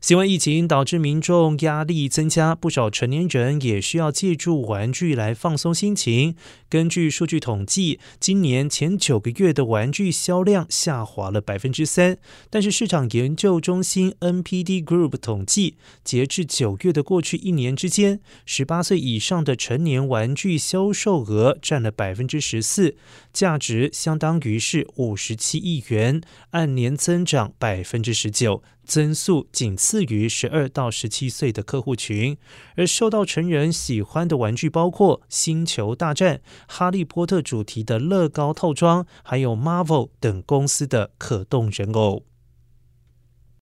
新冠疫情导致民众压力增加，不少成年人也需要借助玩具来放松心情。根据数据统计，今年前九个月的玩具销量下滑了百分之三。但是市场研究中心 NPD Group 统计，截至九月的过去一年之间，十八岁以上的成年玩具销售额占了百分之十四，价值相当于是五十七亿元，按年增长百分之十九。增速仅次于十二到十七岁的客户群，而受到成人喜欢的玩具包括《星球大战》、《哈利波特》主题的乐高套装，还有 Marvel 等公司的可动人偶。